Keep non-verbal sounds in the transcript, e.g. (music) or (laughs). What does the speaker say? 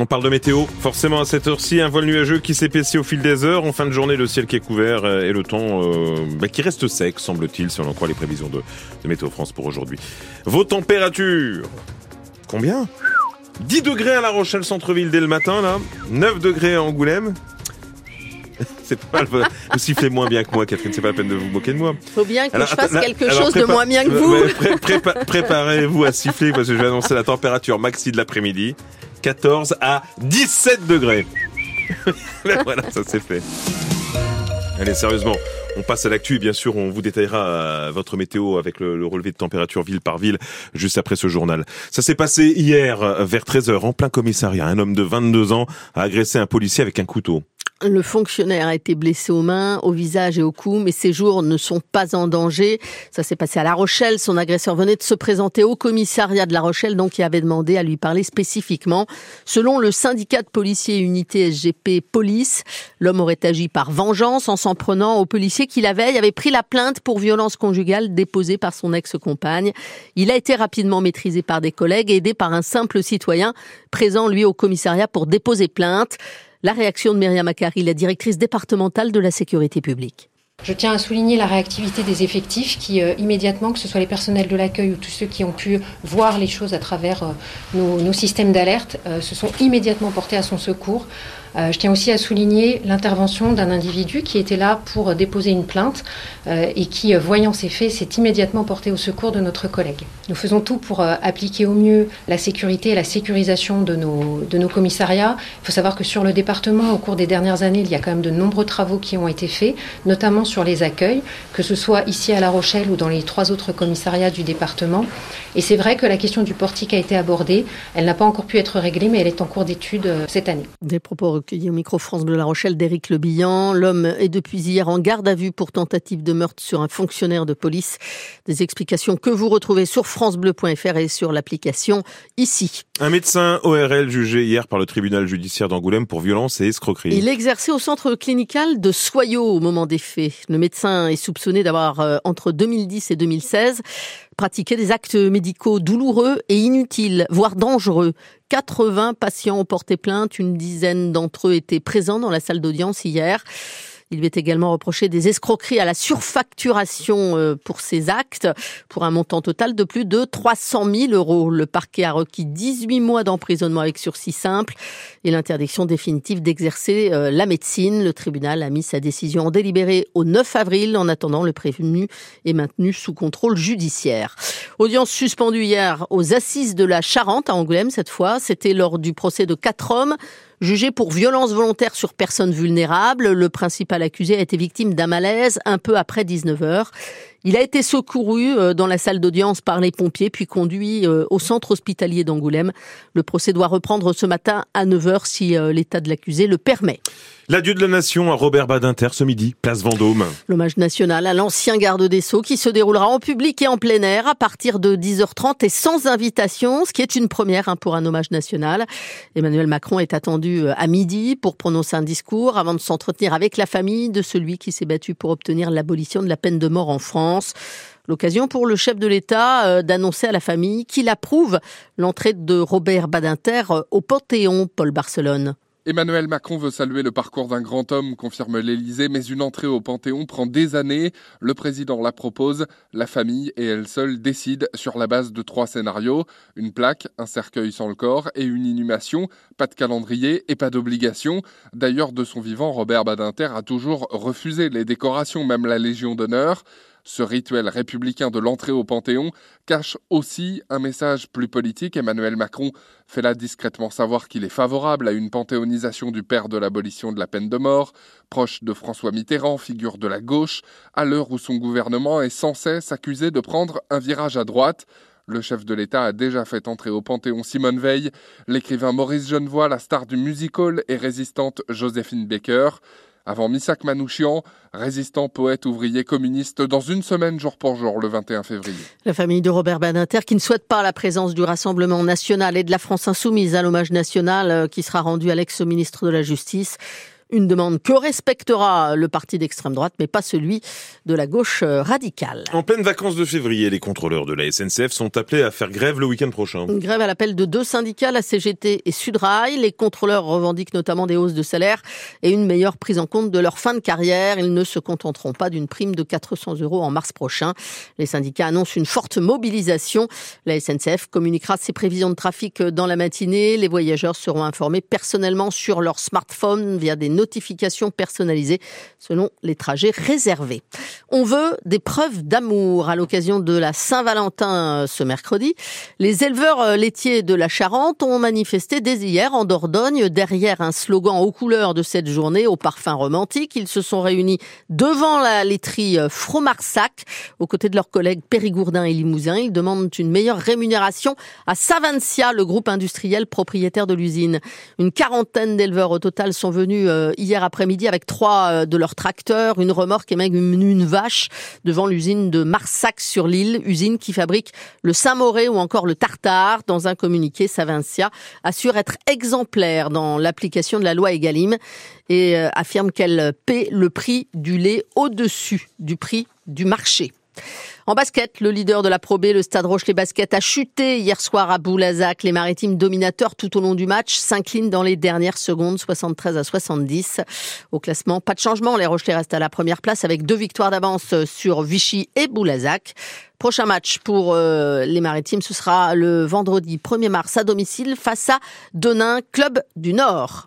On parle de météo, forcément à cette heure-ci, un voile nuageux qui s'épaissit au fil des heures. En fin de journée, le ciel qui est couvert et le temps euh, bah, qui reste sec, semble-t-il, si on en croit les prévisions de, de Météo France pour aujourd'hui. Vos températures Combien? 10 degrés à La Rochelle, centre-ville dès le matin, là. 9 degrés à Angoulême. (laughs) C'est pas vous sifflez moins bien que moi, Catherine. C'est pas la peine de vous moquer de moi. Faut bien que je fasse quelque chose de moins bien que vous. Préparez-vous à siffler parce que je vais annoncer la température maxi de l'après-midi. 14 à 17 degrés. (laughs) voilà, ça c'est fait. Allez, sérieusement, on passe à l'actu et bien sûr, on vous détaillera euh, votre météo avec le, relevé de température ville par ville juste après ce journal. Ça s'est passé hier vers 13h en plein commissariat. Un homme de 22 ans a agressé un policier avec un couteau. Le fonctionnaire a été blessé aux mains, au visage et au cou, mais ses jours ne sont pas en danger. Ça s'est passé à La Rochelle. Son agresseur venait de se présenter au commissariat de La Rochelle, donc il avait demandé à lui parler spécifiquement. Selon le syndicat de policiers unité SGP Police, l'homme aurait agi par vengeance en s'en prenant au policier qui la veille avait pris la plainte pour violence conjugale déposée par son ex-compagne. Il a été rapidement maîtrisé par des collègues, aidé par un simple citoyen présent lui au commissariat pour déposer plainte. La réaction de Myriam Akari, la directrice départementale de la sécurité publique. Je tiens à souligner la réactivité des effectifs qui, euh, immédiatement, que ce soit les personnels de l'accueil ou tous ceux qui ont pu voir les choses à travers euh, nos, systèmes d'alerte, euh, se sont immédiatement portés à son secours euh, je tiens aussi à souligner l'intervention d'un individu qui était là pour déposer une plainte euh, et qui, euh, voyant ces faits, s'est immédiatement porté au secours de notre collègue. Nous faisons tout pour appliquer au mieux la sécurité et la sécurisation de nos, de nos commissariats. Il faut savoir que sur le département, au cours des dernières années, il y a quand même de nombreux travaux qui ont été faits, notamment sur les accueils, que ce soit ici à La Rochelle ou dans les trois autres commissariats du département. Et c'est vrai que la question du portique a été abordée. Elle n'a pas encore pu être réglée, mais elle est en cours d'étude cette année. Recueilli au micro France Bleu La Rochelle d'Éric Lebillan. L'homme est depuis hier en garde à vue pour tentative de meurtre sur un fonctionnaire de police. Des explications que vous retrouvez sur francebleu.fr et sur l'application ici. Un médecin ORL jugé hier par le tribunal judiciaire d'Angoulême pour violence et escroquerie. Il exerçait au centre clinical de Soyaux au moment des faits. Le médecin est soupçonné d'avoir, euh, entre 2010 et 2016, pratiqué des actes médicaux douloureux et inutiles, voire dangereux. 80 patients ont porté plainte, une dizaine d'entre eux étaient présents dans la salle d'audience hier. Il lui est également reproché des escroqueries à la surfacturation euh, pour ces actes, pour un montant total de plus de 300 000 euros. Le parquet a requis 18 mois d'emprisonnement avec sursis simple et l'interdiction définitive d'exercer euh, la médecine. Le tribunal a mis sa décision en délibéré au 9 avril. En attendant, le prévenu est maintenu sous contrôle judiciaire. Audience suspendue hier aux assises de la Charente à Angoulême cette fois. C'était lors du procès de quatre hommes Jugé pour violence volontaire sur personnes vulnérables, le principal accusé a été victime d'un malaise un peu après 19 heures. Il a été secouru euh, dans la salle d'audience par les pompiers, puis conduit euh, au centre hospitalier d'Angoulême. Le procès doit reprendre ce matin à 9h si euh, l'état de l'accusé le permet. L'adieu de la nation à Robert Badinter ce midi, place Vendôme. L'hommage national à l'ancien garde des Sceaux qui se déroulera en public et en plein air à partir de 10h30 et sans invitation, ce qui est une première hein, pour un hommage national. Emmanuel Macron est attendu à midi pour prononcer un discours avant de s'entretenir avec la famille de celui qui s'est battu pour obtenir l'abolition de la peine de mort en France. L'occasion pour le chef de l'État euh, d'annoncer à la famille qu'il approuve l'entrée de Robert Badinter euh, au Panthéon, Paul Barcelone. Emmanuel Macron veut saluer le parcours d'un grand homme, confirme l'Élysée, mais une entrée au Panthéon prend des années. Le président la propose, la famille et elle seule décident sur la base de trois scénarios une plaque, un cercueil sans le corps et une inhumation. Pas de calendrier et pas d'obligation. D'ailleurs, de son vivant, Robert Badinter a toujours refusé les décorations, même la Légion d'honneur. Ce rituel républicain de l'entrée au Panthéon cache aussi un message plus politique. Emmanuel Macron fait là discrètement savoir qu'il est favorable à une panthéonisation du père de l'abolition de la peine de mort, proche de François Mitterrand, figure de la gauche, à l'heure où son gouvernement est sans cesse accusé de prendre un virage à droite. Le chef de l'État a déjà fait entrer au Panthéon Simone Veil, l'écrivain Maurice Genevoix, la star du musical et résistante Joséphine Baker avant Missak Manouchian, résistant, poète, ouvrier, communiste, dans une semaine jour pour jour, le 21 février. La famille de Robert Badinter, qui ne souhaite pas la présence du Rassemblement national et de la France insoumise à l'hommage national euh, qui sera rendu à l'ex-ministre de la Justice, Une demande que respectera le parti d'extrême droite, mais pas celui de la gauche radicale. En pleine vacances de février, les contrôleurs de la SNCF sont appelés à faire grève le week-end prochain. Une grève à l'appel de deux syndicats, la CGT et Sudrail. Les contrôleurs revendiquent notamment des hausses de salaire et une meilleure prise en compte de leur fin de carrière. Ils ne se contenteront pas d'une prime de 400 euros en mars prochain. Les syndicats annoncent une forte mobilisation. La SNCF communiquera ses prévisions de trafic dans la matinée. Les voyageurs seront informés personnellement sur leur smartphone via des notifications personnalisées selon les trajets réservés. On veut des preuves d'amour à l'occasion de la Saint-Valentin ce mercredi. Les éleveurs laitiers de la Charente ont manifesté dès hier en Dordogne derrière un slogan aux couleurs de cette journée au parfum romantique. Ils se sont réunis devant la laiterie Fromarsac aux côtés de leurs collègues Périgourdin et Limousin. Ils demandent une meilleure rémunération à Savencia, le groupe industriel propriétaire de l'usine. Une quarantaine d'éleveurs au total sont venus euh, hier après-midi avec trois euh, de leurs tracteurs, une remorque et même une vache devant l'usine de Marsac sur l'île, usine qui fabrique le Saint-Moré ou encore le Tartare. Dans un communiqué, Savencia assure être exemplaire dans l'application de la loi Egalim et euh, affirme qu'elle paie le prix du lait au-dessus du prix du marché. En basket, le leader de la Pro B, le Stade Rochelet Basket, a chuté hier soir à Boulazac. Les maritimes dominateurs tout au long du match s'inclinent dans les dernières secondes, 73 à 70. Au classement, pas de changement. Les Rochelais restent à la première place avec deux victoires d'avance sur Vichy et Boulazac. Prochain match pour euh, les maritimes, ce sera le vendredi 1er mars à domicile face à Donin, club du Nord.